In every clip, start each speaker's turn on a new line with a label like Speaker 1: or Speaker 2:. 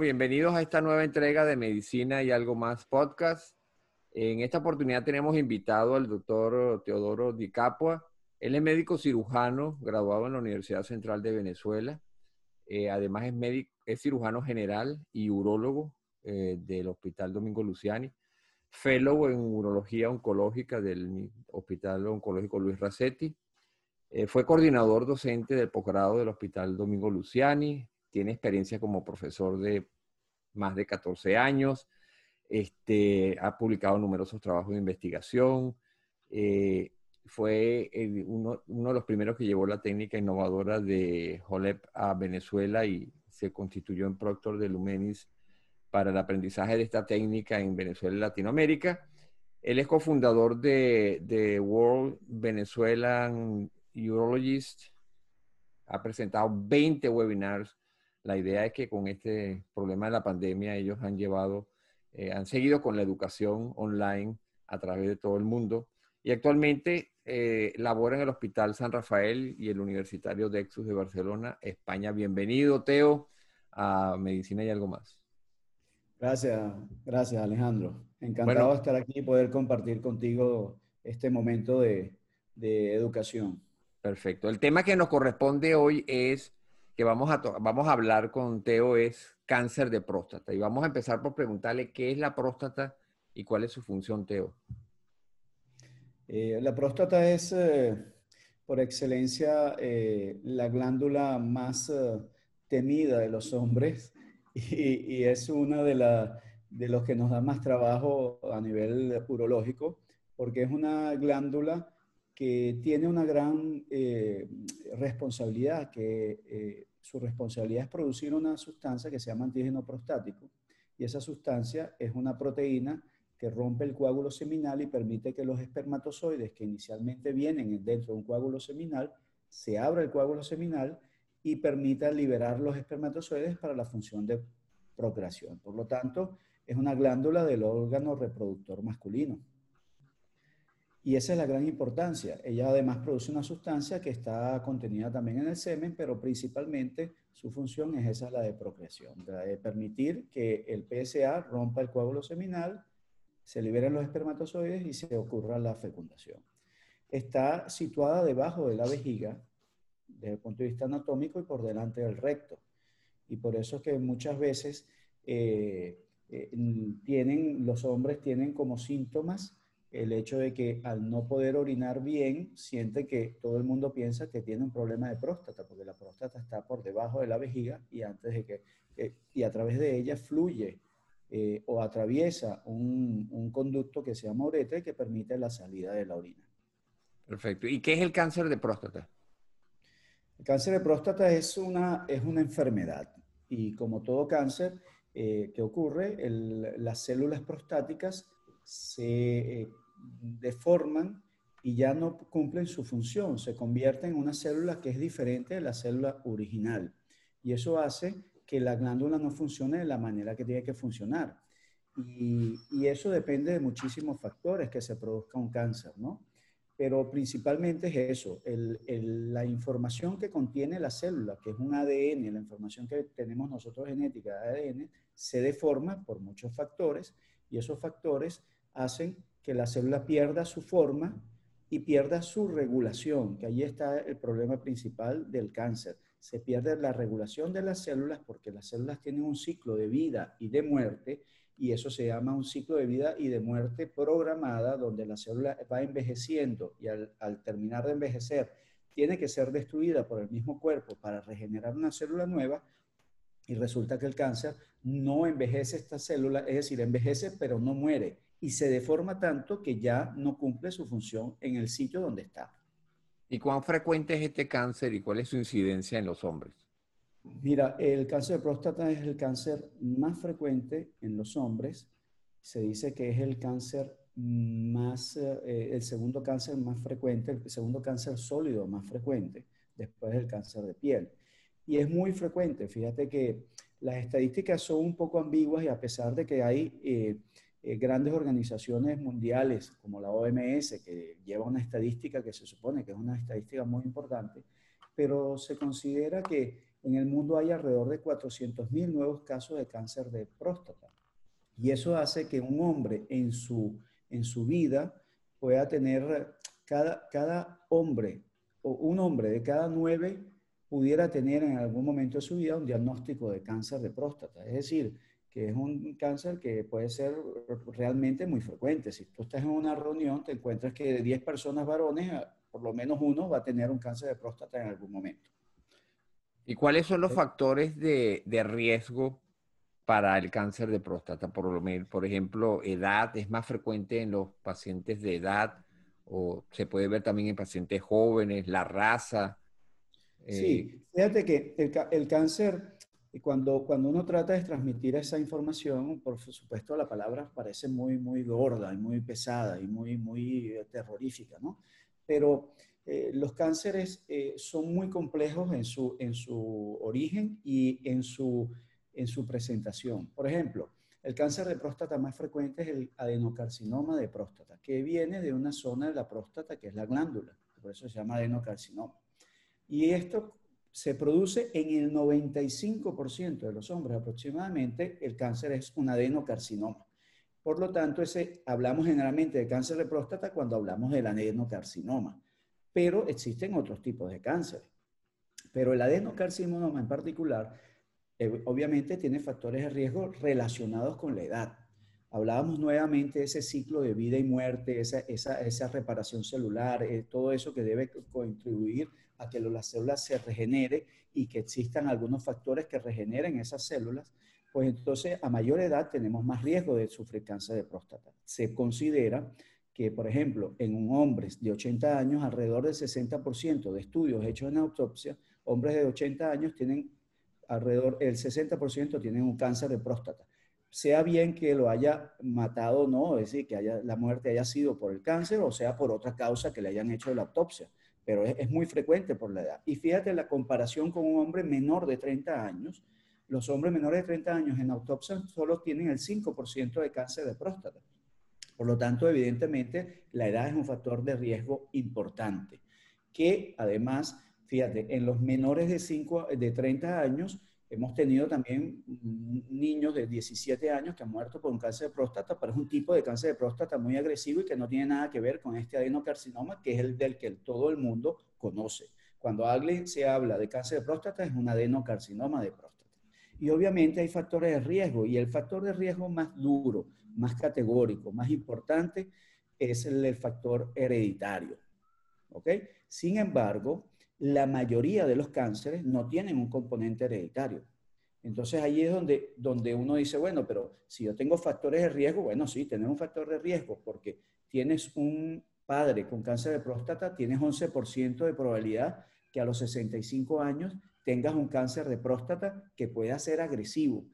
Speaker 1: Bienvenidos a esta nueva entrega de Medicina y algo más podcast. En esta oportunidad tenemos invitado al doctor Teodoro Di Capua. Él es médico cirujano, graduado en la Universidad Central de Venezuela. Eh, además es, médico, es cirujano general y urólogo eh, del Hospital Domingo Luciani. Fellow en urología oncológica del Hospital Oncológico Luis Racetti. Eh, fue coordinador docente del posgrado del Hospital Domingo Luciani. Tiene experiencia como profesor de más de 14 años este, ha publicado numerosos trabajos de investigación. Eh, fue uno, de los primeros que llevó la técnica innovadora de HOLEP a Venezuela y se constituyó en proctor de Lumenis para el aprendizaje de esta técnica en Venezuela y Latinoamérica. Él es cofundador de, de World Venezuelan Urologist. Ha presentado 20 webinars. La idea es que con este problema de la pandemia ellos han llevado eh, han seguido con la educación online a través de todo el mundo y actualmente eh, labora en el Hospital San Rafael y el Universitario Dexus de Barcelona, España. Bienvenido, Teo, a Medicina y algo más.
Speaker 2: Gracias, gracias Alejandro. Encantado de estar aquí y poder compartir contigo este momento de, de educación.
Speaker 1: Perfecto. El tema que nos corresponde hoy es que vamos a, vamos a hablar con Teo es cáncer de próstata. Y vamos a empezar por preguntarle qué es la próstata y cuál es su función, Teo.
Speaker 2: Eh, la próstata es, eh, por excelencia, eh, la glándula más temida de los hombres y, es una de, la, de los que nos da más trabajo a nivel urológico, porque es una glándula que tiene una gran responsabilidad, que su responsabilidad es producir una sustancia que se llama antígeno prostático y esa sustancia es una proteína que rompe el coágulo seminal y permite que los espermatozoides que inicialmente vienen dentro de un coágulo seminal, se abra el coágulo seminal y permita liberar los espermatozoides para la función de procreación. Por lo tanto, es una glándula del órgano reproductor masculino. Y esa es la gran importancia. Ella además produce una sustancia que está contenida también en el semen, pero principalmente su función es esa, la de procreación, de permitir que el PSA rompa el coágulo seminal, se liberen los espermatozoides y se ocurra la fecundación. Está situada debajo de la vejiga, desde el punto de vista anatómico y por delante del recto. Y por eso es que muchas veces eh, eh, tienen, los hombres tienen como síntomas el hecho de que al no poder orinar bien, siente que todo el mundo piensa que tiene un problema de próstata, porque la próstata está por debajo de la vejiga y antes de que, y a través de ella fluye eh, o atraviesa un, conducto que se llama uretra y que permite la salida de la orina.
Speaker 1: Perfecto. ¿Y qué es el cáncer de próstata?
Speaker 2: El cáncer de próstata es una, es una enfermedad y como todo cáncer eh, que ocurre, las células prostáticas se eh, deforman y ya no cumplen su función, se convierten en una célula que es diferente de la célula original. Y eso hace que la glándula no funcione de la manera que tiene que funcionar. Y, eso depende de muchísimos factores que se produzca un cáncer, ¿no? Pero principalmente es eso, la información que contiene la célula, que es un ADN, la información que tenemos nosotros genética de ADN, se deforma por muchos factores y esos factores hacen que la célula pierda su forma y pierda su regulación, que ahí está el problema principal del cáncer. Se pierde la regulación de las células porque las células tienen un ciclo de vida y de muerte y eso se llama un ciclo de vida y de muerte programada donde la célula va envejeciendo y al, terminar de envejecer tiene que ser destruida por el mismo cuerpo para regenerar una célula nueva y resulta que el cáncer no envejece esta célula, es decir, envejece pero no muere y se deforma tanto que ya no cumple su función en el sitio donde está.
Speaker 1: ¿Y cuán frecuente es este cáncer y cuál es su incidencia en los hombres?
Speaker 2: Mira, el cáncer de próstata es el cáncer más frecuente en los hombres. Se dice que es el cáncer más, eh, el segundo cáncer más frecuente, el segundo cáncer sólido más frecuente, después del cáncer de piel. Y es muy frecuente. Fíjate que las estadísticas son un poco ambiguas y a pesar de que hay eh, eh, grandes organizaciones mundiales como la OMS, que lleva una estadística que se supone que es una estadística muy importante, pero se considera que en el mundo hay alrededor de 400.000 nuevos casos de cáncer de próstata. Y eso hace que un hombre en su, en su vida pueda tener, cada, cada hombre o un hombre de cada nueve pudiera tener en algún momento de su vida un diagnóstico de cáncer de próstata. Es decir, que es un cáncer que puede ser realmente muy frecuente. Si tú estás en una reunión, te encuentras que de 10 personas varones, por lo menos uno va a tener un cáncer de próstata en algún momento.
Speaker 1: ¿Y cuáles son los factores de, de riesgo para el cáncer de próstata? Por, por ejemplo, edad, ¿es más frecuente en los pacientes de edad o se puede ver también en pacientes jóvenes, la raza?
Speaker 2: Sí, eh, fíjate que el, el cáncer y cuando, cuando uno trata de transmitir esa información, por supuesto la palabra parece muy, muy gorda y muy pesada y muy, muy eh, terrorífica, ¿no? Pero eh, los cánceres eh, son muy complejos en su, en su origen y en su, en su presentación. Por ejemplo, el cáncer de próstata más frecuente es el adenocarcinoma de próstata, que viene de una zona de la próstata que es la glándula, por eso se llama adenocarcinoma. Y esto se produce en el 95% de los hombres aproximadamente, el cáncer es un adenocarcinoma. Por lo tanto, ese, hablamos generalmente de cáncer de próstata cuando hablamos del adenocarcinoma, pero existen otros tipos de cáncer. Pero el adenocarcinoma en particular, eh, obviamente tiene factores de riesgo relacionados con la edad. Hablábamos nuevamente de ese ciclo de vida y muerte, esa, esa, esa reparación celular, eh, todo eso que debe contribuir a que las células se regenere y que existan algunos factores que regeneren esas células, pues entonces a mayor edad tenemos más riesgo de sufrir cáncer de próstata. Se considera que, por ejemplo, en un hombre de 80 años, alrededor del 60% de estudios hechos en autopsia, hombres de 80 años tienen alrededor, el 60% tienen un cáncer de próstata. Sea bien que lo haya matado o no, es decir, que haya, la muerte haya sido por el cáncer o sea por otra causa que le hayan hecho la autopsia pero es, muy frecuente por la edad. Y fíjate la comparación con un hombre menor de 30 años. Los hombres menores de 30 años en autopsia solo tienen el 5% de cáncer de próstata. Por lo tanto, evidentemente, la edad es un factor de riesgo importante, que además, fíjate, en los menores de, 5, de 30 años, Hemos tenido también niños de 17 años que han muerto por un cáncer de próstata, pero es un tipo de cáncer de próstata muy agresivo y que no tiene nada que ver con este adenocarcinoma, que es el del que todo el mundo conoce. Cuando alguien se habla de cáncer de próstata, es un adenocarcinoma de próstata. Y obviamente hay factores de riesgo, y el factor de riesgo más duro, más categórico, más importante, es el, el factor hereditario. ¿Ok? Sin embargo, la mayoría de los cánceres no tienen un componente hereditario. Entonces ahí es donde, donde uno dice, bueno, pero si yo tengo factores de riesgo, bueno, sí, tener un factor de riesgo porque tienes un padre con cáncer de próstata, tienes 11% de probabilidad que a los 65 años tengas un cáncer de próstata que pueda ser agresivo.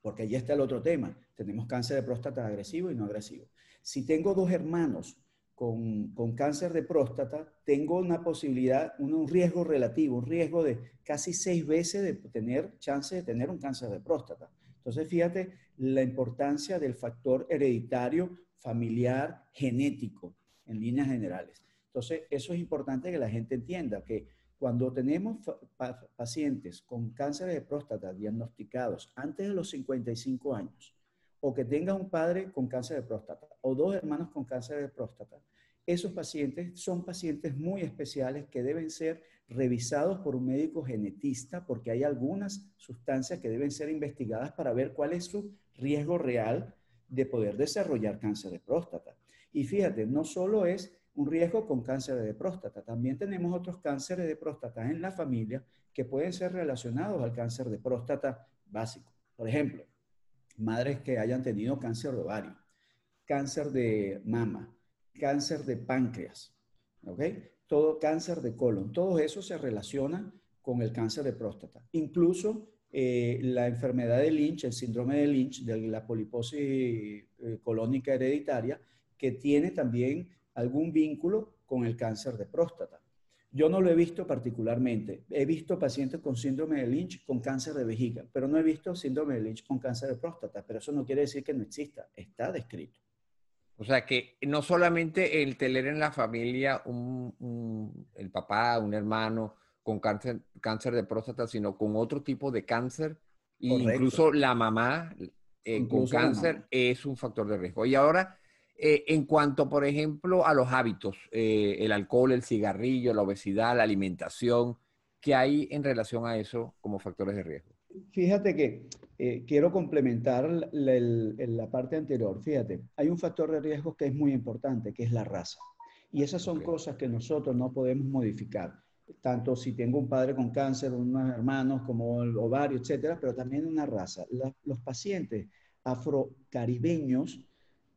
Speaker 2: Porque ahí está el otro tema. Tenemos cáncer de próstata agresivo y no agresivo. Si tengo dos hermanos con, cáncer de próstata, tengo una posibilidad, un, riesgo relativo, un riesgo de casi seis veces de tener chance de tener un cáncer de próstata. Entonces, fíjate la importancia del factor hereditario, familiar, genético, en líneas generales. Entonces, eso es importante que la gente entienda, que cuando tenemos pacientes con cáncer de próstata diagnosticados antes de los 55 años, o que tenga un padre con cáncer de próstata o dos hermanos con cáncer de próstata, esos pacientes son pacientes muy especiales que deben ser revisados por un médico genetista porque hay algunas sustancias que deben ser investigadas para ver cuál es su riesgo real de poder desarrollar cáncer de próstata. Y fíjate, no solo es un riesgo con cáncer de próstata, también tenemos otros cánceres de próstata en la familia que pueden ser relacionados al cáncer de próstata básico. Por ejemplo, madres que hayan tenido cáncer de ovario, cáncer de mama, cáncer de páncreas, ¿ok? Todo cáncer de colon, todo eso se relaciona con el cáncer de próstata. Incluso eh, la enfermedad de Lynch, el síndrome de Lynch, de la poliposis eh, colónica hereditaria, que tiene también algún vínculo con el cáncer de próstata. Yo no lo he visto particularmente. He visto pacientes con síndrome de Lynch con cáncer de vejiga, pero no he visto síndrome de Lynch con cáncer de próstata. Pero eso no quiere decir que no exista. Está descrito.
Speaker 1: O sea que no solamente el tener en la familia un, el papá, un hermano con cáncer, cáncer de próstata, sino con otro tipo de cáncer. E incluso la mamá eh, con cáncer es un factor de riesgo. Y ahora, eh, en cuanto, por ejemplo, a los hábitos, eh, el alcohol, el cigarrillo, la obesidad, la alimentación, ¿qué hay en relación a eso como factores de riesgo?
Speaker 2: Fíjate que quiero complementar la, parte anterior. Fíjate, hay un factor de riesgo que es muy importante, que es la raza. Y esas son cosas que nosotros no podemos modificar tanto si tengo un padre con cáncer, unos hermanos como el ovario, etcétera, pero también una raza. los pacientes afrocaribeños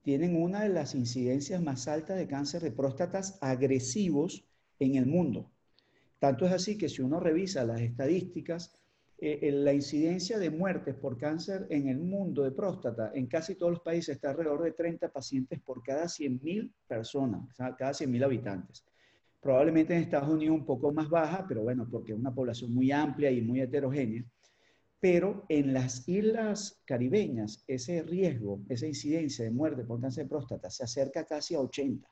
Speaker 2: tienen una de las incidencias más altas de cáncer de próstatas agresivos en el mundo. Tanto es así que si uno revisa las estadísticas, eh, la incidencia de muertes por cáncer en el mundo de próstata en casi todos los países está alrededor de 30 pacientes por cada 100.000 personas, cada 100.000 habitantes. Probablemente en Estados Unidos un poco más baja, pero bueno, porque es una población muy amplia y muy heterogénea. Pero en las islas caribeñas, ese riesgo, esa incidencia de muerte por cáncer de próstata se acerca casi a 80.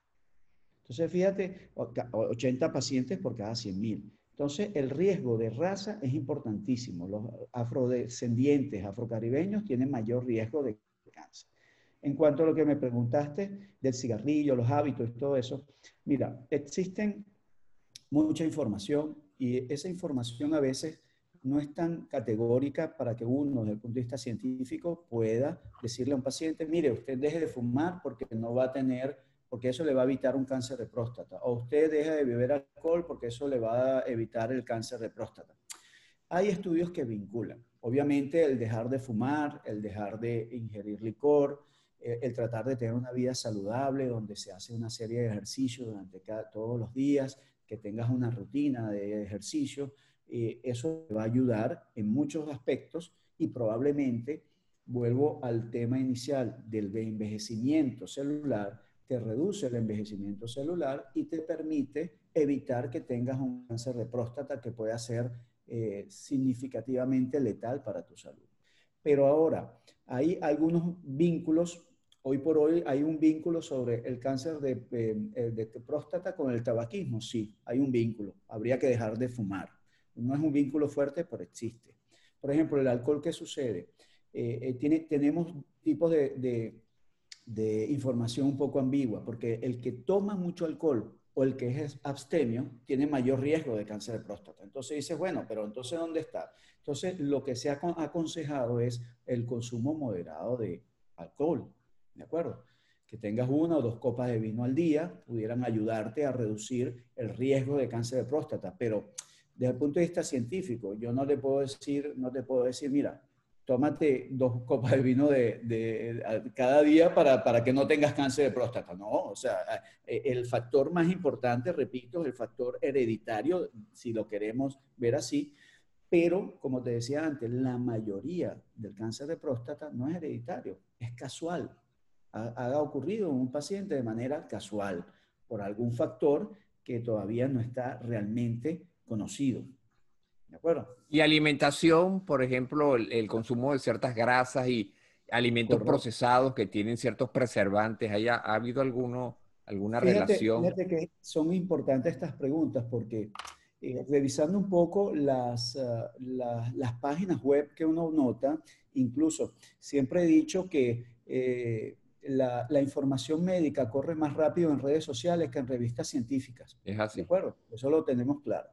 Speaker 2: Entonces, fíjate, 80 pacientes por cada 100.000. Entonces, el riesgo de raza es importantísimo. Los afrodescendientes, afrocaribeños, tienen mayor riesgo de cáncer. En cuanto a lo que me preguntaste del cigarrillo, los hábitos y todo eso, mira, existen mucha información y esa información a veces no es tan categórica para que uno, desde el punto de vista científico, pueda decirle a un paciente, mire, usted deje de fumar porque no va a tener, porque eso le va a evitar un cáncer de próstata, o usted deje de beber alcohol porque eso le va a evitar el cáncer de próstata. Hay estudios que vinculan, obviamente, el dejar de fumar, el dejar de ingerir licor, eh, el tratar de tener una vida saludable, donde se hace una serie de ejercicios durante todos los días, que tengas una rutina de ejercicio, eh, eso va a ayudar en muchos aspectos y probablemente, vuelvo al tema inicial del envejecimiento celular, te reduce el envejecimiento celular y te permite evitar que tengas un cáncer de próstata que pueda ser eh, significativamente letal para tu salud. Pero ahora, hay algunos vínculos Hoy por hoy hay un vínculo sobre el cáncer de, eh, próstata con el tabaquismo. Sí, hay un vínculo. Habría que dejar de fumar. No es un vínculo fuerte, pero existe. Por ejemplo, el alcohol, ¿qué sucede? Eh, eh, tiene, tenemos tipos de, de, información un poco ambigua, porque el que toma mucho alcohol o el que es abstemio tiene mayor riesgo de cáncer de próstata. Entonces dices, bueno, pero entonces ¿dónde está? Entonces, lo que se ha aconsejado es el consumo moderado de alcohol. ¿de acuerdo? Que tengas una o dos copas de vino al día pudieran ayudarte a reducir el riesgo de cáncer de próstata, pero desde el punto de vista científico, yo no te puedo decir, no te puedo decir, mira, tómate dos copas de vino de, cada día para, para, que no tengas cáncer de próstata. No, o sea, eh, el factor más importante, repito, es el factor hereditario, si lo queremos ver así, pero como te decía antes, la mayoría del cáncer de próstata no es hereditario, es casual ha, ocurrido en un paciente de manera casual por algún factor que todavía no está realmente conocido. ¿De acuerdo?
Speaker 1: Y alimentación, por ejemplo, el, consumo de ciertas grasas y alimentos procesados que tienen ciertos preservantes, ¿haya, ¿ha habido alguno, alguna relación?
Speaker 2: Fíjate que son importantes estas preguntas porque eh, revisando un poco las, ah, las páginas web que uno nota, incluso siempre he dicho que eh, la, información médica corre más rápido en redes sociales que en revistas científicas.
Speaker 1: Es así.
Speaker 2: ¿De acuerdo? Eso lo tenemos claro.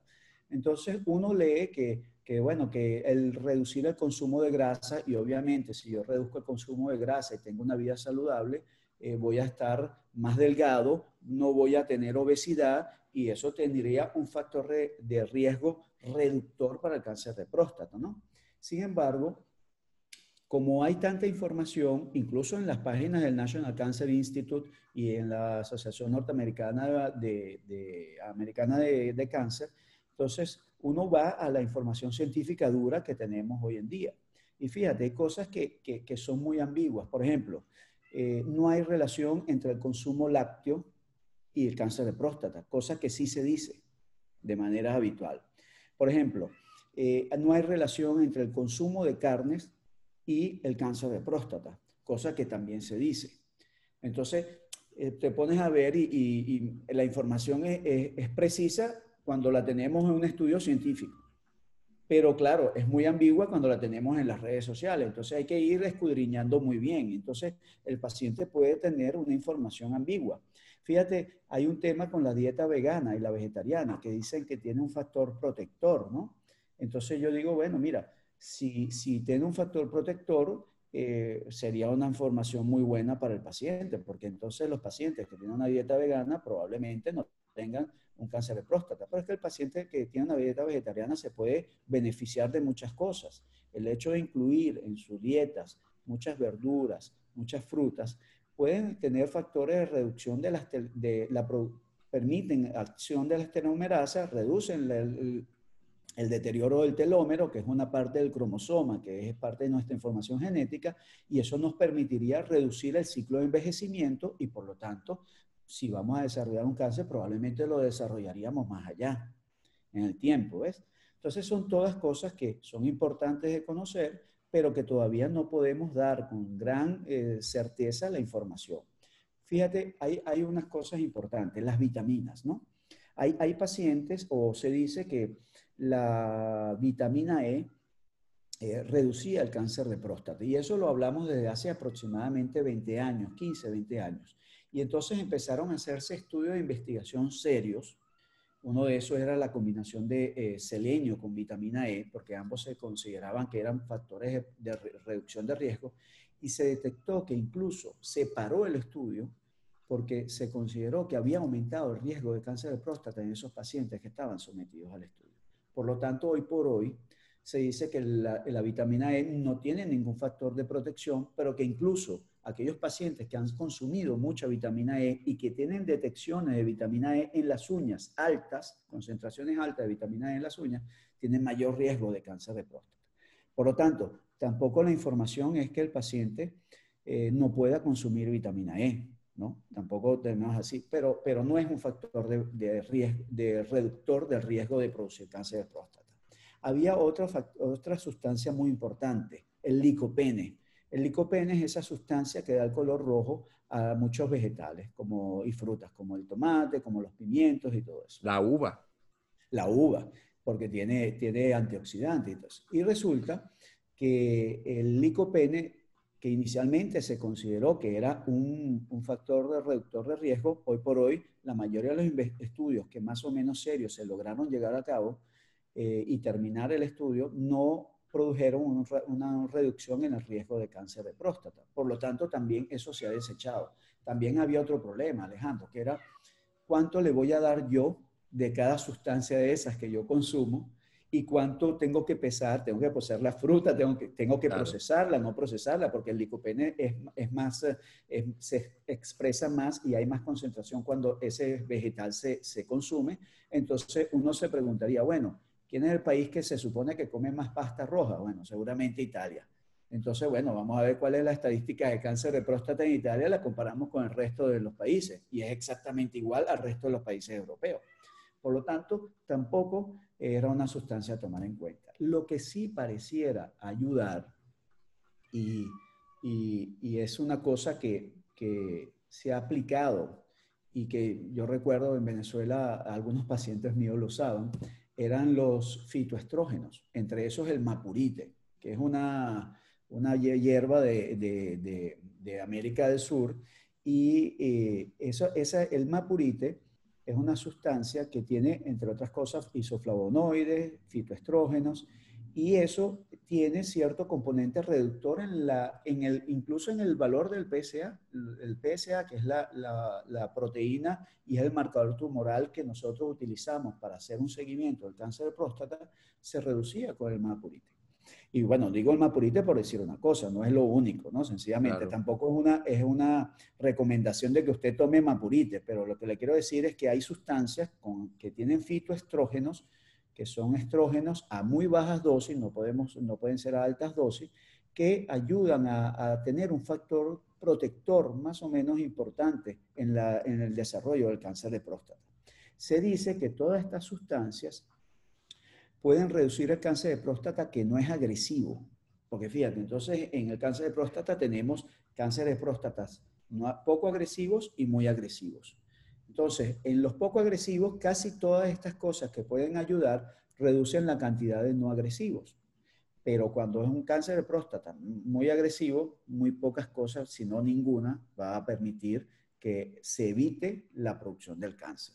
Speaker 2: Entonces, uno lee que, que, bueno, que el reducir el consumo de grasa, y obviamente si yo reduzco el consumo de grasa y tengo una vida saludable, eh, voy a estar más delgado, no voy a tener obesidad y eso tendría un factor de riesgo reductor para el cáncer de próstata, ¿no? Sin embargo, como hay tanta información, incluso en las páginas del National Cancer Institute y en la Asociación Norteamericana de, Americana de, Cáncer, entonces uno va a la información científica dura que tenemos hoy en día. Y fíjate, hay cosas que, son muy ambiguas. Por ejemplo, eh, no hay relación entre el consumo lácteo y el cáncer de próstata, cosa que sí se dice de manera habitual. Por ejemplo, eh, no hay relación entre el consumo de carnes y el cáncer de próstata, cosa que también se dice. Entonces, eh, te pones a ver y, la información es, precisa, cuando la tenemos en un estudio científico. Pero claro, es muy ambigua cuando la tenemos en las redes sociales. Entonces hay que ir escudriñando muy bien. Entonces el paciente puede tener una información ambigua. Fíjate, hay un tema con la dieta vegana y la vegetariana que dicen que tiene un factor protector, ¿no? Entonces yo digo, bueno, mira, si, si tiene un factor protector, eh, sería una información muy buena para el paciente, porque entonces los pacientes que tienen una dieta vegana probablemente no tengan un cáncer de próstata. Pero es que el paciente que tiene una dieta vegetariana se puede beneficiar de muchas cosas. El hecho de incluir en sus dietas muchas verduras, muchas frutas, pueden tener factores de reducción de, las, de la, permiten acción de las telomerasas, reducen el, el deterioro del telómero, que es una parte del cromosoma, que es parte de nuestra información genética, y eso nos permitiría reducir el ciclo de envejecimiento y por lo tanto, si vamos a desarrollar un cáncer, probablemente lo desarrollaríamos más allá en el tiempo, ¿ves? Entonces son todas cosas que son importantes de conocer, pero que todavía no podemos dar con gran eh, certeza la información. Fíjate, hay, hay unas cosas importantes, las vitaminas, ¿no? Hay, hay pacientes, o se dice que la vitamina E eh, reducía el cáncer de próstata. Y eso lo hablamos desde hace aproximadamente 20 años, 15, 20 años. Y entonces empezaron a hacerse estudios de investigación serios. Uno de esos era la combinación de eh, selenio con vitamina E, porque ambos se consideraban que eran factores de, reducción de riesgo. Y se detectó que incluso se paró el estudio porque se consideró que había aumentado el riesgo de cáncer de próstata en esos pacientes que estaban sometidos al estudio. Por lo tanto, hoy por hoy se dice que la, vitamina E no tiene ningún factor de protección, pero que incluso aquellos pacientes que han consumido mucha vitamina E y que tienen detecciones de vitamina E en las uñas altas, concentraciones altas de vitamina E en las uñas, tienen mayor riesgo de cáncer de próstata. Por lo tanto, tampoco la información es que el paciente eh, no pueda consumir vitamina E. ¿no? Tampoco tenemos así, pero, pero no es un factor de, riesgo, de reductor del riesgo de producir cáncer de próstata. Había otra, otra sustancia muy importante, el licopene. El licopene es esa sustancia que da el color rojo a muchos vegetales como, y frutas, como el tomate, como los pimientos y todo eso.
Speaker 1: La uva.
Speaker 2: La uva, porque tiene, tiene antioxidantes. Y, y resulta que el licopene que inicialmente se consideró que era un, factor de reductor de riesgo, hoy por hoy la mayoría de los estudios que más o menos serios se lograron llegar a cabo eh, y terminar el estudio no produjeron una reducción en el riesgo de cáncer de próstata. Por lo tanto, también eso se ha desechado. También había otro problema, Alejandro, que era cuánto le voy a dar yo de cada sustancia de esas que yo consumo y cuánto tengo que pesar, tengo que pesar la fruta, tengo que, tengo que procesarla, no procesarla, porque el licopene es, es más, eh, se expresa más y hay más concentración cuando ese vegetal se, se, consume. Entonces uno se preguntaría, bueno, ¿quién es el país que se supone que come más pasta roja? Bueno, seguramente Italia. Entonces, bueno, vamos a ver cuál es la estadística de cáncer de próstata en Italia, la comparamos con el resto de los países y es exactamente igual al resto de los países europeos. Por lo tanto, tampoco era una sustancia a tomar en cuenta. Lo que sí pareciera ayudar, y, es una cosa que, se ha aplicado y que yo recuerdo en Venezuela algunos pacientes míos lo usaban, eran los fitoestrógenos, entre esos el mapurite, que es una, una hierba de, América del Sur, y eh, eso, esa, el mapurite es una sustancia que tiene, entre otras cosas, isoflavonoides, fitoestrógenos, y eso tiene cierto componente reductor en la, en el, incluso en el valor del PSA. El PSA, que es la, la, proteína y es el marcador tumoral que nosotros utilizamos para hacer un seguimiento del cáncer de próstata, se reducía con el mapurite. Y bueno, digo el mapurite por decir una cosa, no es lo único, ¿no? Sencillamente, tampoco es una, es una recomendación de que usted tome mapurite, pero lo que le quiero decir es que hay sustancias con, que tienen fitoestrógenos, que son estrógenos a muy bajas dosis, no, podemos, no pueden ser a altas dosis, que ayudan a, tener un factor protector más o menos importante en, la, en el desarrollo del cáncer de próstata. Se dice que todas estas sustancias pueden reducir el cáncer de próstata que no es agresivo. Porque fíjate, entonces en el cáncer de próstata tenemos cáncer de próstatas poco agresivos y muy agresivos. Entonces, en los poco agresivos, casi todas estas cosas que pueden ayudar reducen la cantidad de no agresivos. Pero cuando es un cáncer de próstata muy agresivo, muy pocas cosas, si no ninguna, va a permitir que se evite la producción del cáncer.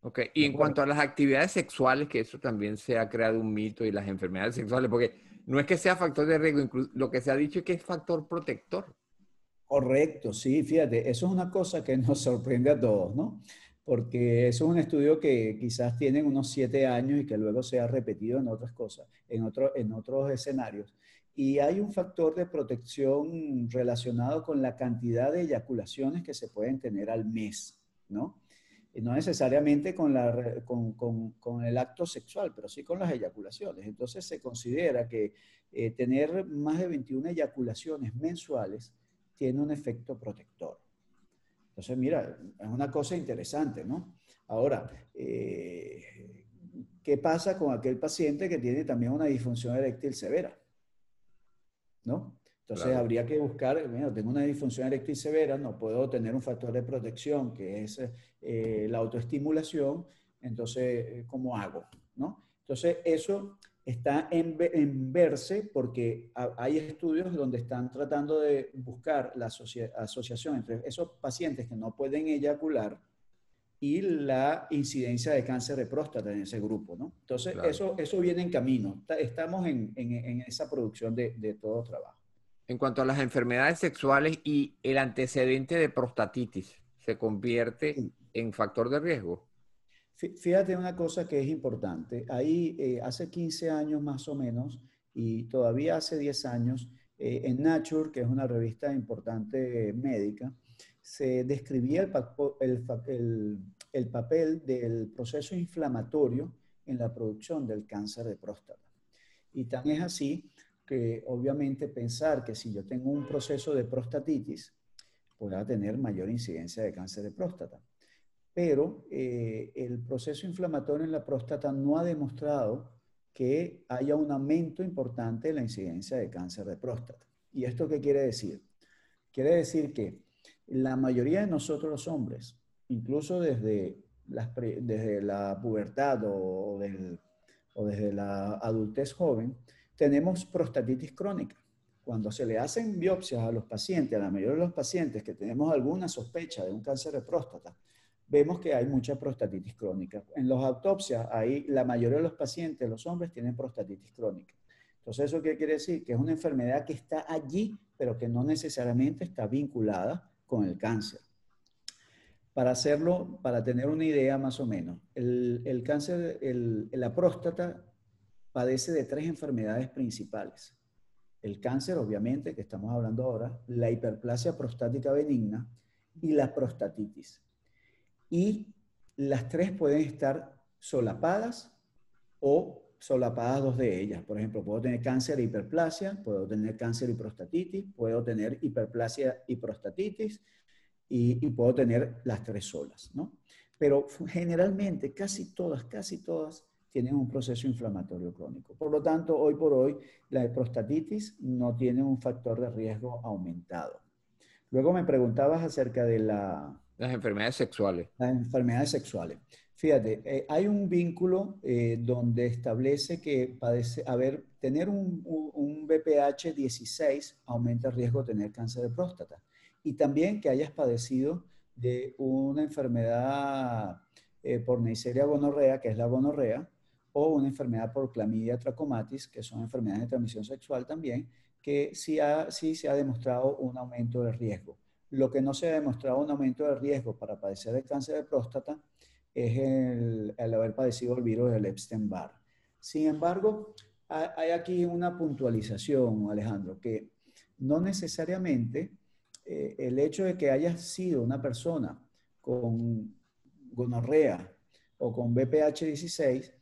Speaker 1: Ok, y en cuanto a las actividades sexuales, que eso también se ha creado un mito y las enfermedades sexuales, porque no es que sea factor de riesgo, lo que se ha dicho es que es factor protector.
Speaker 2: Correcto, sí, fíjate, eso es una cosa que nos sorprende a todos, ¿no? Porque eso es un estudio que quizás tiene unos siete años y que luego se ha repetido en otras cosas, en, otro, en otros escenarios. Y hay un factor de protección relacionado con la cantidad de eyaculaciones que se pueden tener al mes, ¿no? Y no necesariamente con, la, con, con, con, el acto sexual, pero sí con las eyaculaciones. Entonces se considera que eh, tener más de 21 eyaculaciones mensuales tiene un efecto protector. Entonces, mira, es una cosa interesante, ¿no? Ahora, eh, ¿qué pasa con aquel paciente que tiene también una disfunción eréctil severa? ¿No? Entonces habría que buscar, bueno, tengo una disfunción eréctil severa, no puedo tener un factor de protección que es eh, la autoestimulación, entonces, ¿cómo hago? ¿No? Entonces, eso está en, verse porque hay estudios donde están tratando de buscar la asociación entre esos pacientes que no pueden eyacular y la incidencia de cáncer de próstata en ese grupo, ¿no? Entonces, eso, eso viene en camino. Estamos en, en, esa producción de, de, todo trabajo.
Speaker 1: En cuanto a las enfermedades sexuales y el antecedente de prostatitis, ¿se convierte en factor de riesgo?
Speaker 2: Fíjate una cosa que es importante. Ahí, eh, hace 15 años más o menos, y todavía hace 10 años, eh, en Nature, que es una revista importante médica, se describía el, el, el, papel del proceso inflamatorio en la producción del cáncer de próstata. Y tan es así que obviamente pensar que si yo tengo un proceso de prostatitis, podrá tener mayor incidencia de cáncer de próstata pero eh, el proceso inflamatorio en la próstata no ha demostrado que haya un aumento importante en la incidencia de cáncer de próstata. ¿Y esto qué quiere decir? Quiere decir que la mayoría de nosotros los hombres, incluso desde, desde la pubertad o, o desde la adultez joven, tenemos prostatitis crónica. Cuando se le hacen biopsias a los pacientes, a la mayoría de los pacientes que tenemos alguna sospecha de un cáncer de próstata, vemos que hay mucha prostatitis crónica. En las autopsias, ahí la mayoría de los pacientes, los hombres, tienen prostatitis crónica. Entonces, ¿eso qué quiere decir? Que es una enfermedad que está allí, pero que no necesariamente está vinculada con el cáncer. Para hacerlo, para tener una idea más o menos, el, cáncer, la próstata padece de tres enfermedades principales. El cáncer, obviamente, que estamos hablando ahora, la hiperplasia prostática benigna y la prostatitis y las tres pueden estar solapadas o solapadas dos de ellas. Por ejemplo, puedo tener cáncer e hiperplasia, puedo tener cáncer y prostatitis, puedo tener hiperplasia y prostatitis y, y puedo tener las tres solas, ¿no? Pero generalmente, casi todas, casi todas tienen un proceso inflamatorio crónico. Por lo tanto, hoy por hoy, la prostatitis no tiene un factor de riesgo aumentado. Luego me preguntabas acerca de la,
Speaker 1: las enfermedades sexuales.
Speaker 2: Las enfermedades sexuales. Fíjate, eh, hay un vínculo eh, donde establece que padece, a ver, tener un, un, BPH 16 aumenta el riesgo de tener cáncer de próstata. Y también que hayas padecido de una enfermedad eh, por Neisseria gonorrea, que es la gonorrea, o una enfermedad por clamidia trachomatis, que son enfermedades de transmisión sexual también, que sí, ha, sí se ha demostrado un aumento de riesgo. Lo que no se ha demostrado un aumento de riesgo para padecer el cáncer de próstata es el, haber padecido el virus del Epstein-Barr. Sin embargo, hay aquí una puntualización, Alejandro, que no necesariamente eh, el hecho de que haya sido una persona con gonorrea o con BPH16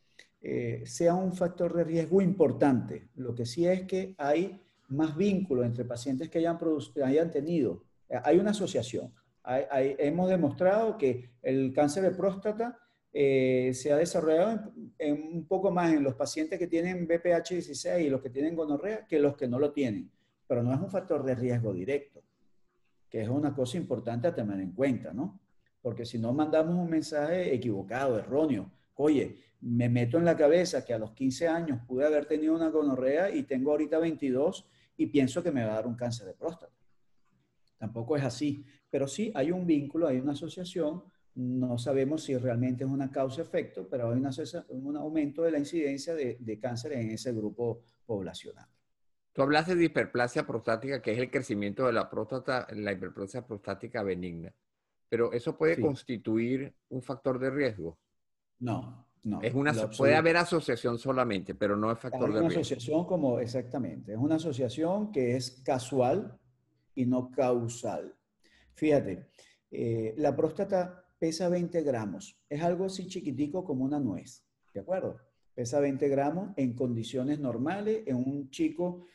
Speaker 2: eh, sea un factor de riesgo importante. Lo que sí es que hay más vínculo entre pacientes que hayan, hayan tenido hay una asociación. hemos demostrado que el cáncer de próstata eh, se ha desarrollado un poco más en los pacientes que tienen BPH16 y los que tienen gonorrea que los que no lo tienen. Pero no es un factor de riesgo directo, que es una cosa importante a tener en cuenta, ¿no? porque si no mandamos un mensaje equivocado, erróneo. Oye, me meto en la cabeza que a los 15 años pude haber tenido una gonorrea y tengo ahorita 22 y pienso que me va a dar un cáncer de próstata. Tampoco es así, pero sí hay un vínculo, hay una asociación. No sabemos si realmente es una causa-efecto, pero hay una, un aumento de la incidencia de, de cáncer en ese grupo poblacional.
Speaker 1: Tú hablaste de hiperplasia prostática, que es el crecimiento de la próstata, la hiperplasia prostática benigna. Pero eso puede constituir un factor de riesgo.
Speaker 2: No, no.
Speaker 1: Es una, puede haber asociación solamente, pero no es factor de riesgo.
Speaker 2: Es una asociación como, exactamente, es una asociación que es casual y no causal. Fíjate, eh, la próstata pesa 20 gramos. Es algo así chiquitico como una nuez, ¿de acuerdo? Pesa 20 gramos en condiciones normales, en un chico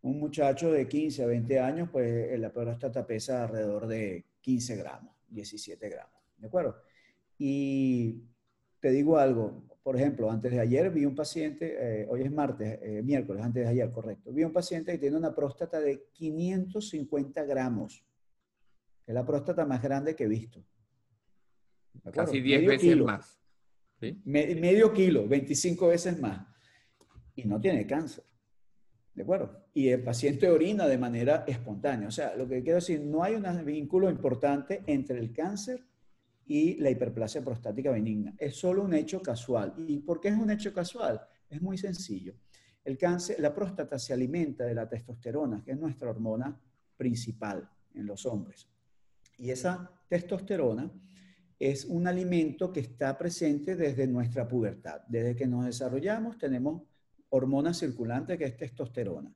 Speaker 2: un muchacho de 15 a 20 años, pues eh, la próstata pesa alrededor de 15 gramos, 17 gramos, ¿de acuerdo? Y te digo algo, por ejemplo, antes de ayer vi un paciente, eh, hoy es martes, eh, miércoles, antes de ayer, correcto, vi un paciente que tiene una próstata de 550 gramos. Es la próstata más grande que he visto.
Speaker 1: Casi 10 veces más.
Speaker 2: medio kilo, 25 veces más. Y no tiene cáncer. ¿De acuerdo? Y el paciente orina de manera espontánea. O sea, lo que quiero decir, no hay un vínculo importante entre el cáncer y la hiperplasia prostática benigna. Es solo un hecho casual. ¿Y por qué es un hecho casual? Es muy sencillo. El cáncer, la próstata se alimenta de la testosterona, que es nuestra hormona principal en los hombres. Y esa testosterona es un alimento que está presente desde nuestra pubertad. Desde que nos desarrollamos tenemos hormona circulante que es testosterona.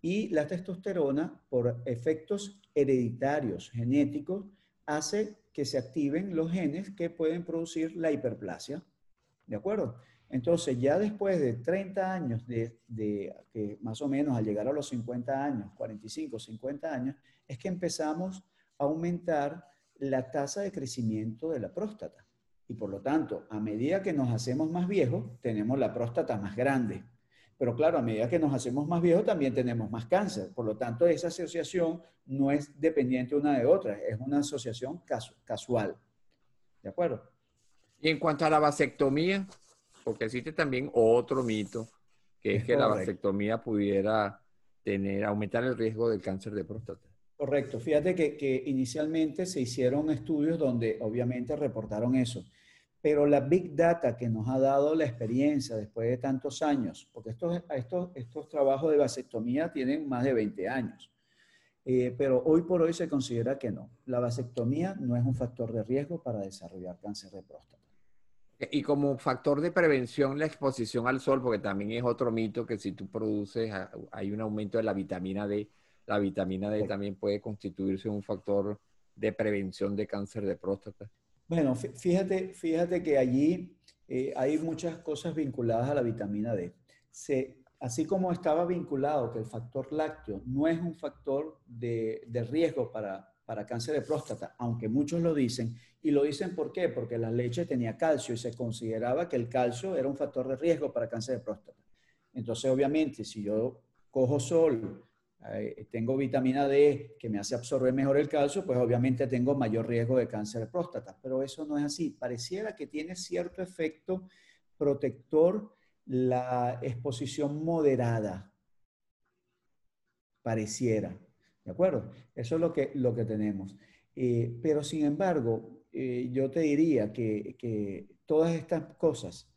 Speaker 2: Y la testosterona, por efectos hereditarios, genéticos, hace que se activen los genes que pueden producir la hiperplasia. ¿De acuerdo? Entonces, ya después de 30 años, de, que más o menos al llegar a los 50 años, 45, 50 años, es que empezamos a aumentar la tasa de crecimiento de la próstata. Y por lo tanto, a medida que nos hacemos más viejos, tenemos la próstata más grande. Pero claro, a medida que nos hacemos más viejos también tenemos más cáncer. Por lo tanto, esa asociación no es dependiente una de otra, es una asociación casual. ¿De acuerdo?
Speaker 1: Y en cuanto a la vasectomía, porque existe también otro mito, que es, que la vasectomía pudiera tener, aumentar el riesgo del cáncer de próstata.
Speaker 2: Correcto. Fíjate que, que inicialmente se hicieron estudios donde obviamente reportaron eso pero la Big Data que nos ha dado la experiencia después de tantos años, porque estos, estos, estos trabajos de vasectomía tienen más de 20 años, eh, pero hoy por hoy se considera que no. La vasectomía no es un factor de riesgo para desarrollar cáncer de próstata.
Speaker 1: Y como factor de prevención, la exposición al sol, porque también es otro mito que si tú produces, ah, hay un aumento de la vitamina D, la vitamina D también puede constituirse un factor de prevención de cáncer de próstata.
Speaker 2: Bueno, fíjate, fíjate que allí eh, hay muchas cosas vinculadas a la vitamina D. Así como estaba vinculado que el factor lácteo no es un factor de, riesgo para, para, cáncer de próstata, aunque muchos lo dicen, y lo dicen ¿por qué? Porque la leche tenía calcio y se consideraba que el calcio era un factor de riesgo para cáncer de próstata. Entonces, obviamente, si yo cojo sol, eh, tengo vitamina D que me hace absorber mejor el calcio, pues obviamente tengo mayor riesgo de cáncer de próstata. Pero eso no es así. Pareciera que tiene cierto efecto protector la exposición moderada. Pareciera. ¿De acuerdo? Eso es lo que, lo que tenemos. Eh, pero sin embargo, eh, yo te diría que, que todas estas cosas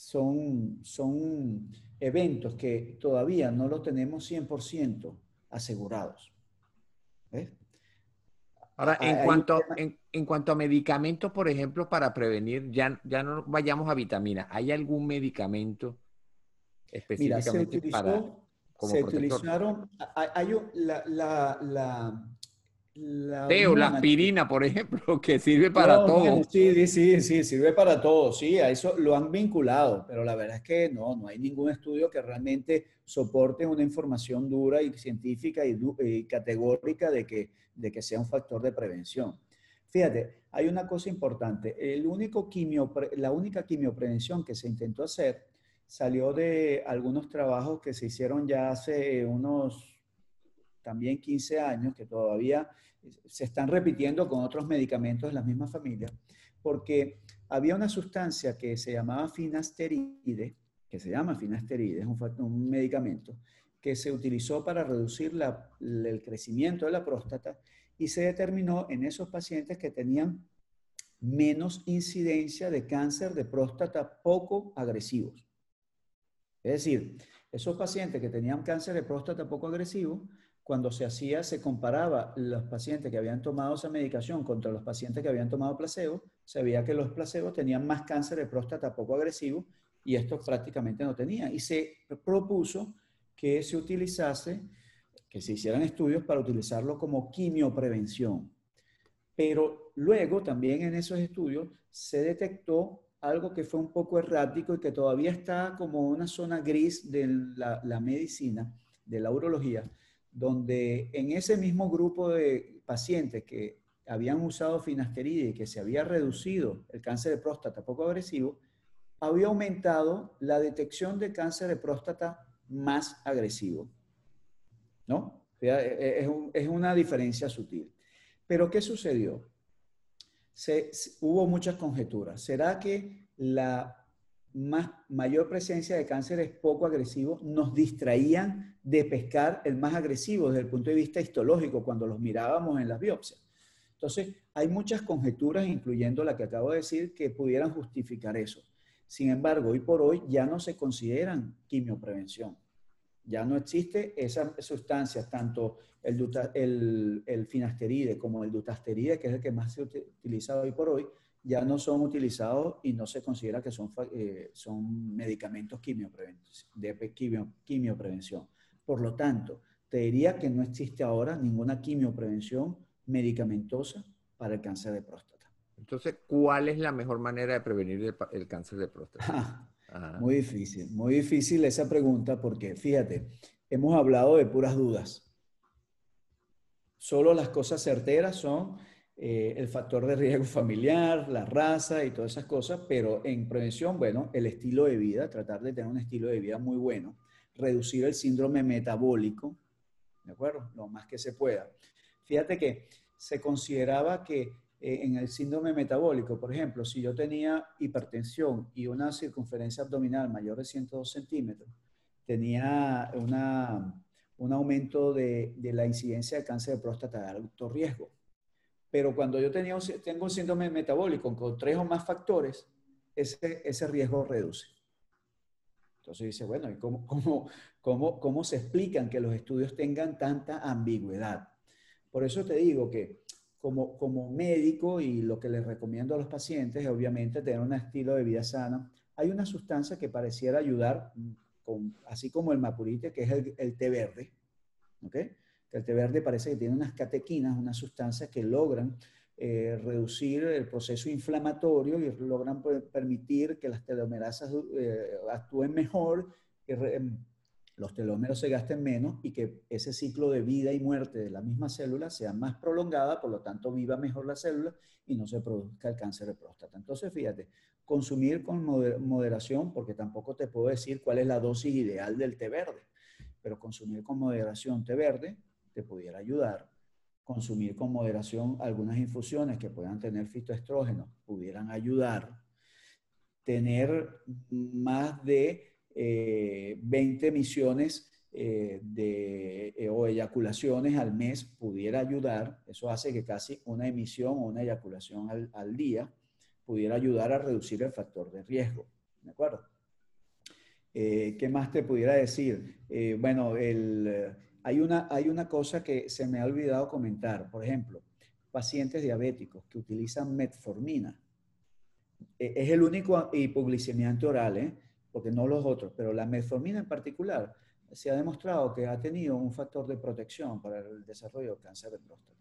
Speaker 2: son, son eventos que todavía no lo tenemos 100% asegurados.
Speaker 1: Ahora, en cuanto, en, cuanto a medicamentos, por ejemplo, para prevenir, ya, ya no vayamos a vitamina, ¿hay algún medicamento específicamente para...
Speaker 2: se utilizaron, hay, la, la
Speaker 1: la la aspirina, por ejemplo, que sirve para todo.
Speaker 2: sí, sí, sí, sirve para todo. Sí, a eso lo han vinculado, pero la verdad es que no, no hay ningún estudio que realmente soporte una información dura y científica y, categórica de que, de que sea un factor de prevención. Fíjate, hay una cosa importante. El único quimio, la única quimioprevención que se intentó hacer salió de algunos trabajos que se hicieron ya hace unos también 15 años, que todavía se están repitiendo con otros medicamentos de la misma familia, porque había una sustancia que se llamaba finasteride, que se llama finasteride, es un, un medicamento, que se utilizó para reducir el crecimiento de la próstata y se determinó en esos pacientes que tenían menos incidencia de cáncer de próstata poco agresivos. Es decir, esos pacientes que tenían cáncer de próstata poco agresivo, cuando se hacía, se comparaba los pacientes que habían tomado esa medicación contra los pacientes que habían tomado placebo, se veía que los placebos tenían más cáncer de próstata poco agresivo y estos prácticamente no tenían. Y se propuso que se utilizase, que se hicieran estudios para utilizarlo como quimioprevención. Pero luego también en esos estudios se detectó algo que fue un poco errático y que todavía está como una zona gris de la, medicina, de la urología, donde en ese mismo grupo de pacientes que habían usado finasteride y que se había reducido el cáncer de próstata poco agresivo, había aumentado la detección de cáncer de próstata más agresivo. ¿No? Es, es una diferencia sutil. Pero ¿qué sucedió? hubo muchas conjeturas. ¿Será que la más, mayor presencia de cánceres poco agresivos nos distraían de pescar el más agresivo desde el punto de vista histológico cuando los mirábamos en las biopsias? Entonces, hay muchas conjeturas, incluyendo la que acabo de decir, que pudieran justificar eso. Sin embargo, hoy por hoy ya no se consideran quimioprevención. Ya no existe esa sustancia, tanto el, el, finasteride como el dutasteride, que es el que más se utiliza hoy por hoy, ya no son utilizados y no se considera que son, eh, son medicamentos de quimio, quimioprevención. Por lo tanto, te diría que no existe ahora ninguna quimioprevención medicamentosa para el cáncer de próstata.
Speaker 1: Entonces, ¿cuál es la mejor manera de prevenir el, cáncer de próstata?
Speaker 2: muy difícil, muy difícil esa pregunta porque, fíjate, hemos hablado de puras dudas. Solo las cosas certeras son eh, el factor de riesgo familiar, la raza y todas esas cosas, pero en prevención, bueno, el estilo de vida, tratar de tener un estilo de vida muy bueno, reducir el síndrome metabólico, ¿de acuerdo? Lo más que se pueda. Fíjate que se consideraba que eh, en el síndrome metabólico, por ejemplo, si yo tenía hipertensión y una circunferencia abdominal mayor de 102 centímetros, tenía una un aumento de, la incidencia de cáncer de próstata de alto riesgo. Pero cuando yo tenía tengo un síndrome metabólico con tres o más factores, ese, ese riesgo reduce. Entonces dice, bueno, ¿y cómo, cómo, cómo, cómo se explican que los estudios tengan tanta ambigüedad? Por eso te digo que como, como médico y lo que les recomiendo a los pacientes es obviamente tener un estilo de vida sana. Hay una sustancia que pareciera ayudar así como el mapurite, que es el, té verde. El té verde parece que tiene unas catequinas, unas sustancias que logran eh, reducir el proceso inflamatorio y logran permitir que las telomerasas eh, actúen mejor, que em, los telómeros se gasten menos y que ese ciclo de vida y muerte de la misma célula sea más prolongada, por lo tanto viva mejor la célula y no se produzca el cáncer de próstata. Entonces, fíjate, consumir con moderación, porque tampoco te puedo decir cuál es la dosis ideal del té verde, pero consumir con moderación té verde te pudiera ayudar. Consumir con moderación algunas infusiones que puedan tener fitoestrógenos pudieran ayudar. Tener más de 20 eh, emisiones eh, de, eh, o eyaculaciones al mes pudiera ayudar. Eso hace que casi una emisión o una eyaculación al, al día pudiera ayudar a reducir el factor de riesgo. ¿De acuerdo? Eh, ¿Qué más te pudiera decir? Bueno, el, hay, una, hay una cosa que se me ha olvidado comentar. Por ejemplo, pacientes diabéticos que utilizan metformina. E, es el único hipoglicemiante oral, ¿eh? porque no los otros, pero la metformina en particular se ha demostrado que ha tenido un factor de protección para el desarrollo de cáncer de próstata.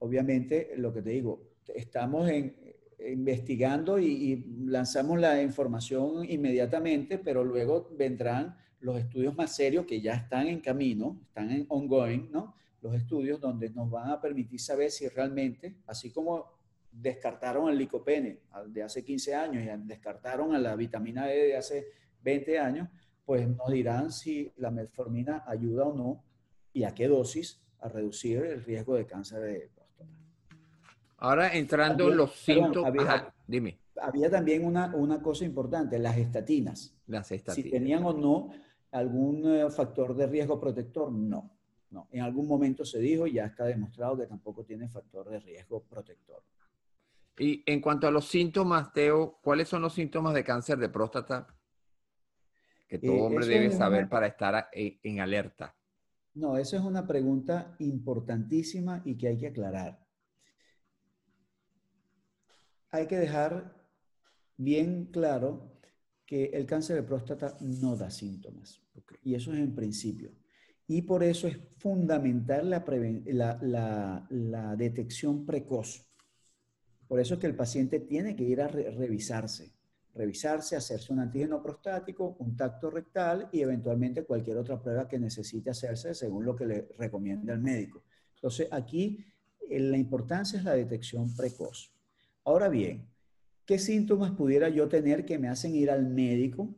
Speaker 2: Obviamente, lo que te digo, estamos en, investigando y, lanzamos la información inmediatamente, pero luego vendrán los estudios más serios que ya están en camino, están en ongoing, ¿no? Los estudios donde nos van a permitir saber si realmente, así como descartaron el licopene de hace 15 años y descartaron a la vitamina D de hace 20 años, pues nos dirán si la metformina ayuda o no y a qué dosis a reducir el riesgo de cáncer de próstata.
Speaker 1: Ahora entrando en los síntomas,
Speaker 2: había, dime. Había también una, una cosa importante, las estatinas.
Speaker 1: Las estatinas.
Speaker 2: Si tenían o no algún eh, factor de riesgo protector, no. No, en algún momento se dijo y ya está demostrado que tampoco tiene factor de riesgo protector.
Speaker 1: Y en cuanto a los síntomas, Teo, ¿cuáles son los síntomas de cáncer de próstata que todo eh, hombre debe saber para estar en alerta?
Speaker 2: No, esa es una pregunta importantísima y que hay que aclarar. Hay que dejar bien claro que el cáncer de próstata no da síntomas. Y eso es en principio. Y por eso es fundamental la, la, detección precoz. Por eso es que el paciente tiene que ir a revisarse. Revisarse, hacerse un antígeno prostático, un tacto rectal y eventualmente cualquier otra prueba que necesite hacerse según lo que le recomienda el médico. Entonces, aquí eh, la importancia es la detección precoz. Ahora bien, ¿qué síntomas pudiera yo tener que me hacen ir al médico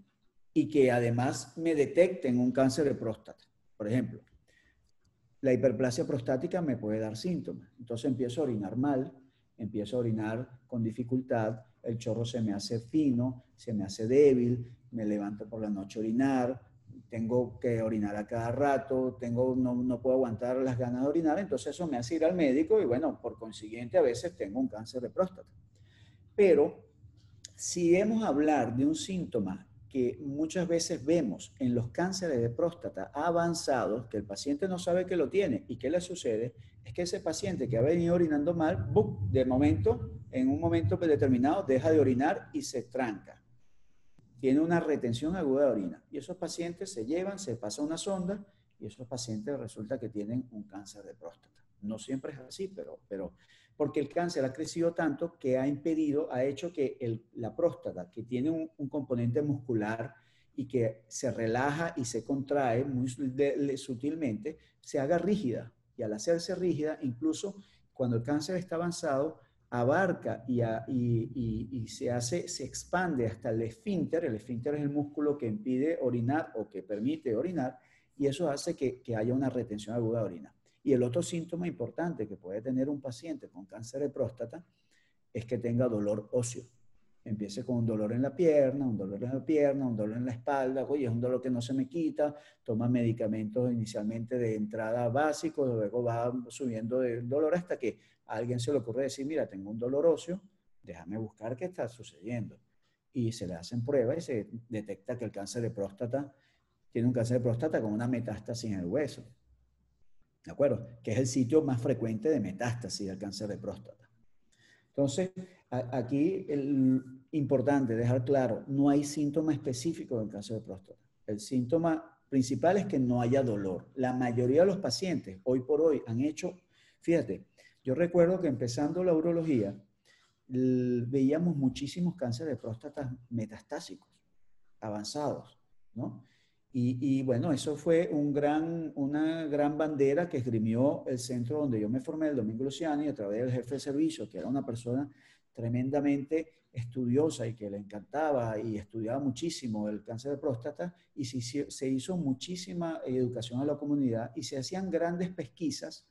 Speaker 2: y que además me detecten un cáncer de próstata? Por ejemplo, la hiperplasia prostática me puede dar síntomas. Entonces empiezo a orinar mal, empiezo a orinar con dificultad, el chorro se me hace fino, se me hace débil, me levanto por la noche a orinar, tengo que orinar a cada rato, tengo, no, no, puedo aguantar las ganas de orinar, entonces eso me hace ir al médico y bueno, por consiguiente a veces tengo un cáncer de próstata. Pero si hemos hablar de un síntoma que muchas veces vemos en los cánceres de próstata avanzados, que el paciente no sabe que lo tiene y qué le sucede, es que ese paciente que ha venido orinando mal, de momento, en un momento determinado, deja de orinar y se tranca. Tiene una retención aguda de orina. Y esos pacientes se llevan, se pasa una sonda y esos pacientes resulta que tienen un cáncer de próstata. No siempre es así, pero, pero porque el cáncer ha crecido tanto que ha impedido, ha hecho que la próstata, que tiene un, componente muscular y que se relaja y se contrae muy sutilmente, se haga rígida. Y al hacerse rígida, incluso cuando el cáncer está avanzado, abarca y, y, se hace, se expande hasta el esfínter. El esfínter es el músculo que impide orinar o que permite orinar, y eso hace que haya una retención aguda de orina. Y el otro síntoma importante que puede tener un paciente con cáncer de próstata es que tenga dolor óseo. Empiece con un dolor en la pierna, un dolor en la pierna, un dolor en la espalda, oye, es un dolor que no se me quita, toma medicamentos inicialmente de entrada básicos, luego va subiendo de dolor hasta que a alguien se le ocurre decir, mira, tengo un dolor óseo, déjame buscar qué está sucediendo. Y se le hacen pruebas y se detecta que el cáncer de próstata tiene un cáncer de próstata con una metástasis en el hueso. ¿De acuerdo? Que es el sitio más frecuente de metástasis del cáncer de próstata. Entonces, aquí es importante dejar claro, no hay síntoma específico del cáncer de próstata. El síntoma principal es que no haya dolor. La mayoría de los pacientes hoy por hoy han hecho, fíjate, yo recuerdo que empezando la urología, veíamos muchísimos cánceres de próstata metastásicos, avanzados, ¿no? Y, bueno, eso fue un gran, una gran bandera que esgrimió el centro donde yo me formé, el Domingo Luciani, a través del jefe de servicio, que era una persona tremendamente estudiosa y que le encantaba y estudiaba muchísimo el cáncer de próstata y se, se hizo muchísima educación a la comunidad y se hacían grandes pesquisas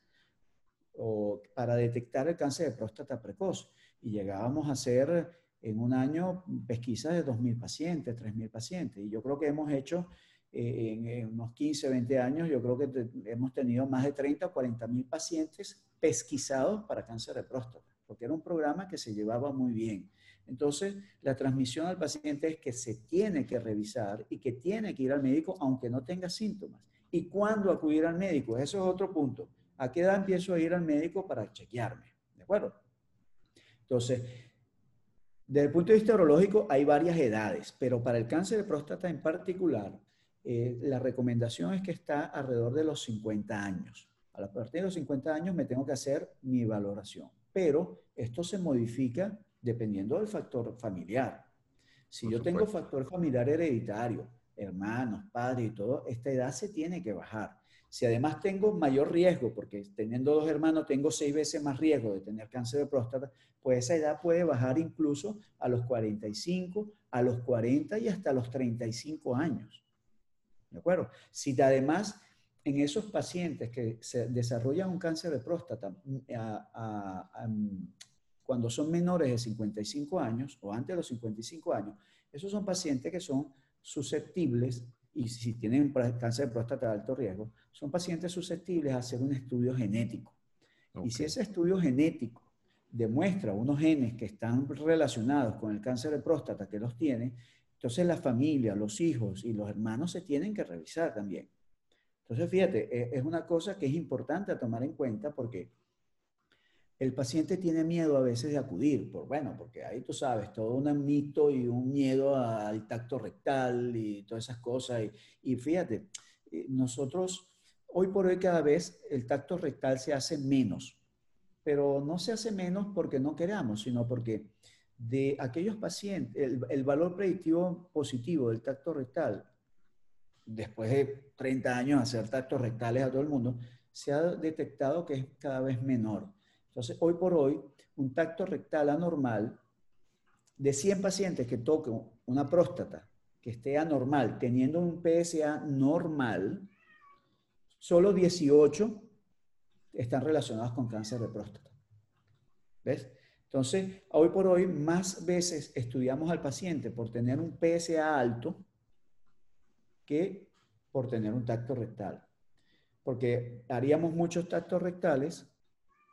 Speaker 2: o, para detectar el cáncer de próstata precoz. Y llegábamos a hacer en un año pesquisas de 2.000 pacientes, 3.000 pacientes. Y yo creo que hemos hecho en, unos 15, 20 años, yo creo que hemos tenido más de 30 o 40 mil pacientes pesquisados para cáncer de próstata, porque era un programa que se llevaba muy bien. Entonces, la transmisión al paciente es que se tiene que revisar y que tiene que ir al médico aunque no tenga síntomas. ¿Y cuándo acudir al médico? Eso es otro punto. ¿A qué edad empiezo a ir al médico para chequearme? ¿De acuerdo? Entonces, desde el punto de vista urológico hay varias edades, pero para el cáncer de próstata en particular, eh, la recomendación es que está alrededor de los 50 años. A partir de los 50 años me tengo que hacer mi valoración, pero esto se modifica dependiendo del factor familiar. Si yo tengo factor familiar hereditario, hermanos, padres y todo, esta edad se tiene que bajar. Si además tengo mayor riesgo, porque teniendo dos hermanos tengo seis veces más riesgo de tener cáncer de próstata, pues esa edad puede bajar incluso a los 45, a los 40 y hasta los 35 años. ¿De acuerdo? Si además en esos pacientes que se desarrollan un cáncer de próstata mm, mm, cuando son menores de 55 años o antes de los 55 años, esos son pacientes que son susceptibles, y si tienen cáncer de próstata de alto riesgo, son pacientes susceptibles a hacer un estudio genético. Y si ese estudio genético demuestra unos genes que están relacionados con el cáncer de próstata que los tiene, entonces la familia, los hijos y los hermanos se tienen que revisar también. Entonces, fíjate, e, es una cosa que es importante a tomar en cuenta porque el paciente tiene miedo a veces de acudir, por, bueno, porque ahí tú sabes, todo un mito y un miedo al tacto rectal y todas esas cosas. Y, y fíjate, eh, nosotros, hoy por hoy cada vez el tacto rectal se hace menos, pero no se hace menos porque no queramos, sino porque de aquellos pacientes, el, el valor predictivo positivo del tacto rectal después de 30 años hacer tactos rectales a todo el mundo, se ha detectado que es cada vez menor. Entonces, hoy por hoy, un tacto rectal anormal, de 100 pacientes que toquen una próstata que esté anormal, teniendo un PSA normal, solo 18 están relacionados con cáncer de próstata. ¿Ves? Entonces, hoy por hoy, más veces estudiamos al paciente por tener un PSA alto que por tener un tacto rectal. Porque haríamos muchos tactos rectales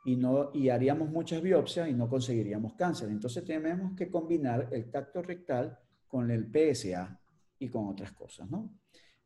Speaker 2: y, no, y haríamos muchas biopsias y no conseguiríamos cáncer. Entonces tenemos que combinar el tacto rectal con el PSA y con otras cosas, ¿no?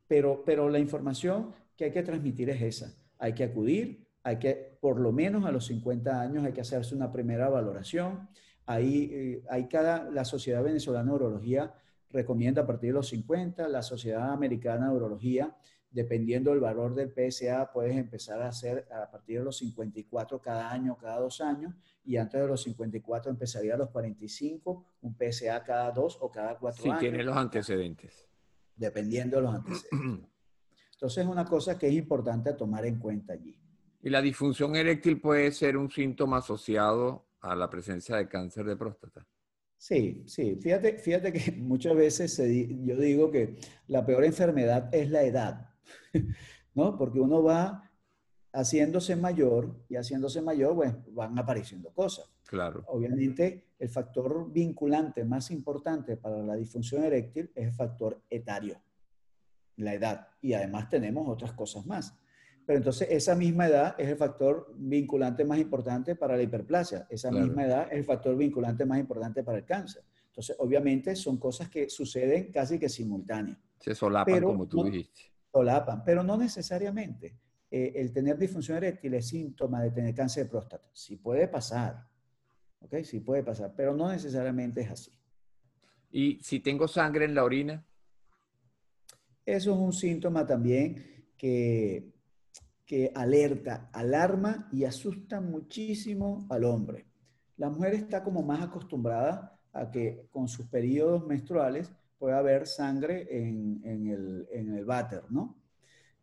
Speaker 2: Pero, pero la información que hay que transmitir es esa. Hay que acudir, hay que, por lo menos a los 50 años, hay que hacerse una primera valoración. Ahí eh, hay cada, la Sociedad Venezolana de Urología recomienda a partir de los 50, la Sociedad Americana de Urología, dependiendo del valor del PSA, puedes empezar a hacer a partir de los 54 cada año, cada dos años, y antes de los 54 empezaría a los 45, un PSA cada dos o cada cuatro años.
Speaker 1: Si tiene los antecedentes.
Speaker 2: Dependiendo de los antecedentes. Entonces es una cosa que es importante tomar en cuenta allí.
Speaker 1: ¿Y la disfunción eréctil puede ser un síntoma asociado a la presencia de cáncer de próstata?
Speaker 2: Sí, sí. Fíjate, fíjate que muchas veces yo digo que la peor enfermedad es la edad, ¿no? Porque uno va haciéndose mayor y haciéndose mayor, bueno, van apareciendo cosas.
Speaker 1: Claro.
Speaker 2: Obviamente, el factor vinculante más importante para la disfunción eréctil es el factor etario, la edad. Y además tenemos otras cosas más. Pero entonces esa misma edad es el factor vinculante más importante para la hiperplasia. Esa misma edad es el factor vinculante más importante para el cáncer. Entonces, obviamente son cosas que suceden casi que simultáneas.
Speaker 1: Se solapan, como tú dijiste.
Speaker 2: Solapan, pero no necesariamente. Eh, el tener disfunción eréctil es síntoma de tener cáncer de próstata. Sí puede pasar, ¿ok? Sí puede pasar, pero no necesariamente es así.
Speaker 1: ¿Y si tengo sangre en la orina?
Speaker 2: Eso es un síntoma también que que alerta, alarma y asusta muchísimo al hombre. La mujer está como más acostumbrada a que con sus periodos menstruales pueda haber sangre en, el, en el váter, ¿no?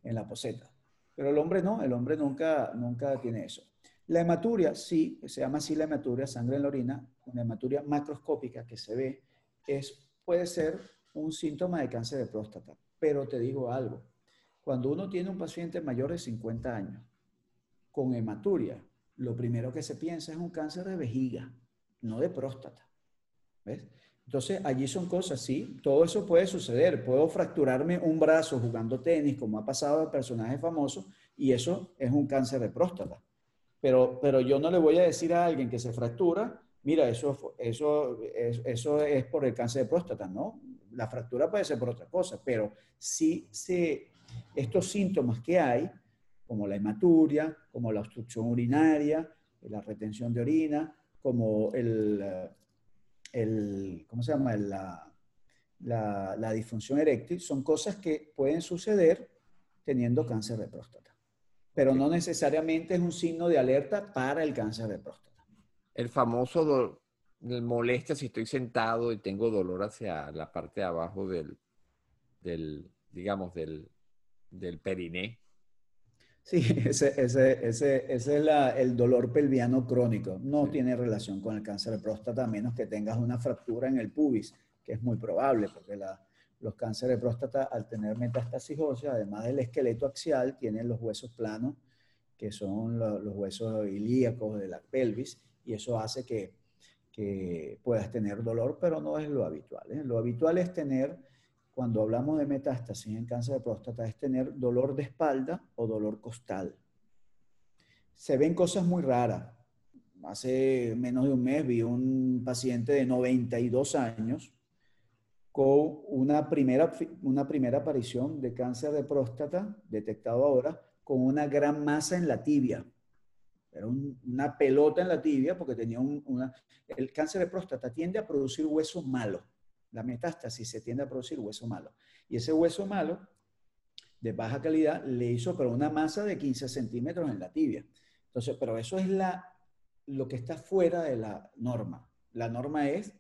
Speaker 2: En la poseta. Pero el hombre no, el hombre nunca, nunca tiene eso. La hematuria, sí, se llama así la hematuria, sangre en la orina, una hematuria macroscópica que se ve, es, puede ser un síntoma de cáncer de próstata. Pero te digo algo, cuando uno tiene un paciente mayor de 50 años con hematuria, lo primero que se piensa es un cáncer de vejiga, no de próstata. ¿Ves? Entonces, allí son cosas, sí, todo eso puede suceder. Puedo fracturarme un brazo jugando tenis, como ha pasado a personajes famosos, y eso es un cáncer de próstata. Pero, pero yo no le voy a decir a alguien que se fractura, mira, eso, eso, eso es por el cáncer de próstata, ¿no? La fractura puede ser por otra cosa, pero sí se estos síntomas que hay, como la hematuria, como la obstrucción urinaria, la retención de orina, como el, el ¿cómo se llama? La, la, disfunción eréctil, son cosas que pueden suceder teniendo cáncer de próstata. Pero no necesariamente es un signo de alerta para el cáncer de próstata.
Speaker 1: El famoso molestia si estoy sentado y tengo dolor hacia la parte de abajo del, del digamos, del, del periné.
Speaker 2: Sí, ese, ese, ese, ese es el dolor pelviano crónico. No tiene relación con el cáncer de próstata, a menos que tengas una fractura en el pubis, que es muy probable, porque la, los cánceres de próstata, al tener metástasis ósea, además del esqueleto axial, tienen los huesos planos, que son los huesos ilíacos de la pelvis, y eso hace que, que puedas tener dolor, pero no es lo habitual. ¿eh? Lo habitual es tener, cuando hablamos de metástasis en cáncer de próstata, es tener dolor de espalda o dolor costal. Se ven cosas muy raras. Hace menos de un mes vi un paciente de 92 años con una primera, una primera aparición de cáncer de próstata detectado ahora con una gran masa en la tibia. Era una pelota en la tibia porque tenía una... El cáncer de próstata tiende a producir hueso malo. La metástasis se tiende a producir hueso malo. Y ese hueso malo, de baja calidad, le hizo pero una masa de 15 centímetros en la tibia. Entonces, pero eso es la, lo que está fuera de la norma. La norma es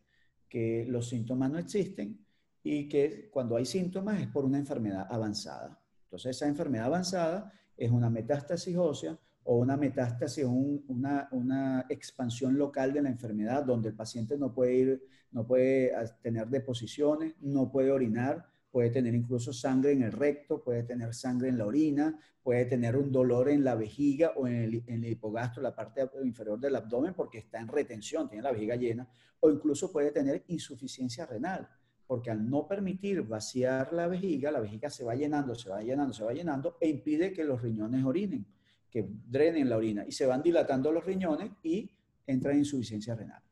Speaker 2: que los síntomas no existen y que cuando hay síntomas es por una enfermedad avanzada. Entonces, esa enfermedad avanzada es una metástasis ósea o una metástasis, una, expansión local de la enfermedad donde el paciente no puede ir, no puede tener deposiciones, no puede orinar, puede tener incluso sangre en el recto, puede tener sangre en la orina, puede tener un dolor en la vejiga o en el, en el hipogastro, la parte inferior del abdomen, porque está en retención, tiene la vejiga llena, o incluso puede tener insuficiencia renal, porque al no permitir vaciar la vejiga, la vejiga se va llenando, se va llenando, se va llenando, e impide que los riñones orinen que drenen la orina y se van dilatando los riñones y entra en insuficiencia renal.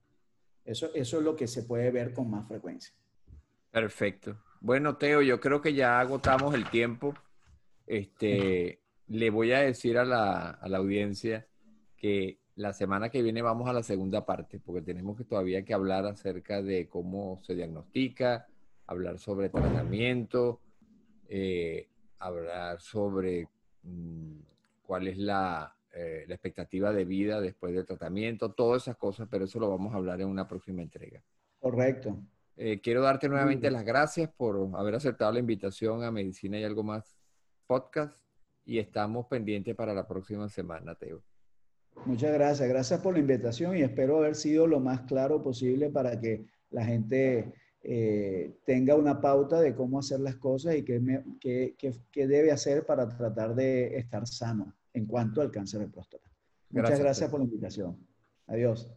Speaker 2: Eso, eso es lo que se puede ver con más frecuencia.
Speaker 1: Perfecto. Bueno, Teo, yo creo que ya agotamos el tiempo. Este, le voy a decir a la, a la audiencia que la semana que viene vamos a la segunda parte, porque tenemos que todavía que hablar acerca de cómo se diagnostica, hablar sobre tratamiento, eh, hablar sobre mm, cuál es la, eh, la, expectativa de vida después del tratamiento, todas esas cosas, pero eso lo vamos a hablar en una próxima entrega.
Speaker 2: Correcto.
Speaker 1: Eh, quiero darte nuevamente las gracias por haber aceptado la invitación a Medicina y algo más podcast y estamos pendientes para la próxima semana, Teo.
Speaker 2: Muchas gracias, gracias por la invitación y espero haber sido lo más claro posible para que la gente eh, tenga una pauta de cómo hacer las cosas y qué, qué, debe hacer para tratar de estar sano en cuanto al cáncer de próstata. Muchas gracias por la invitación. Adiós.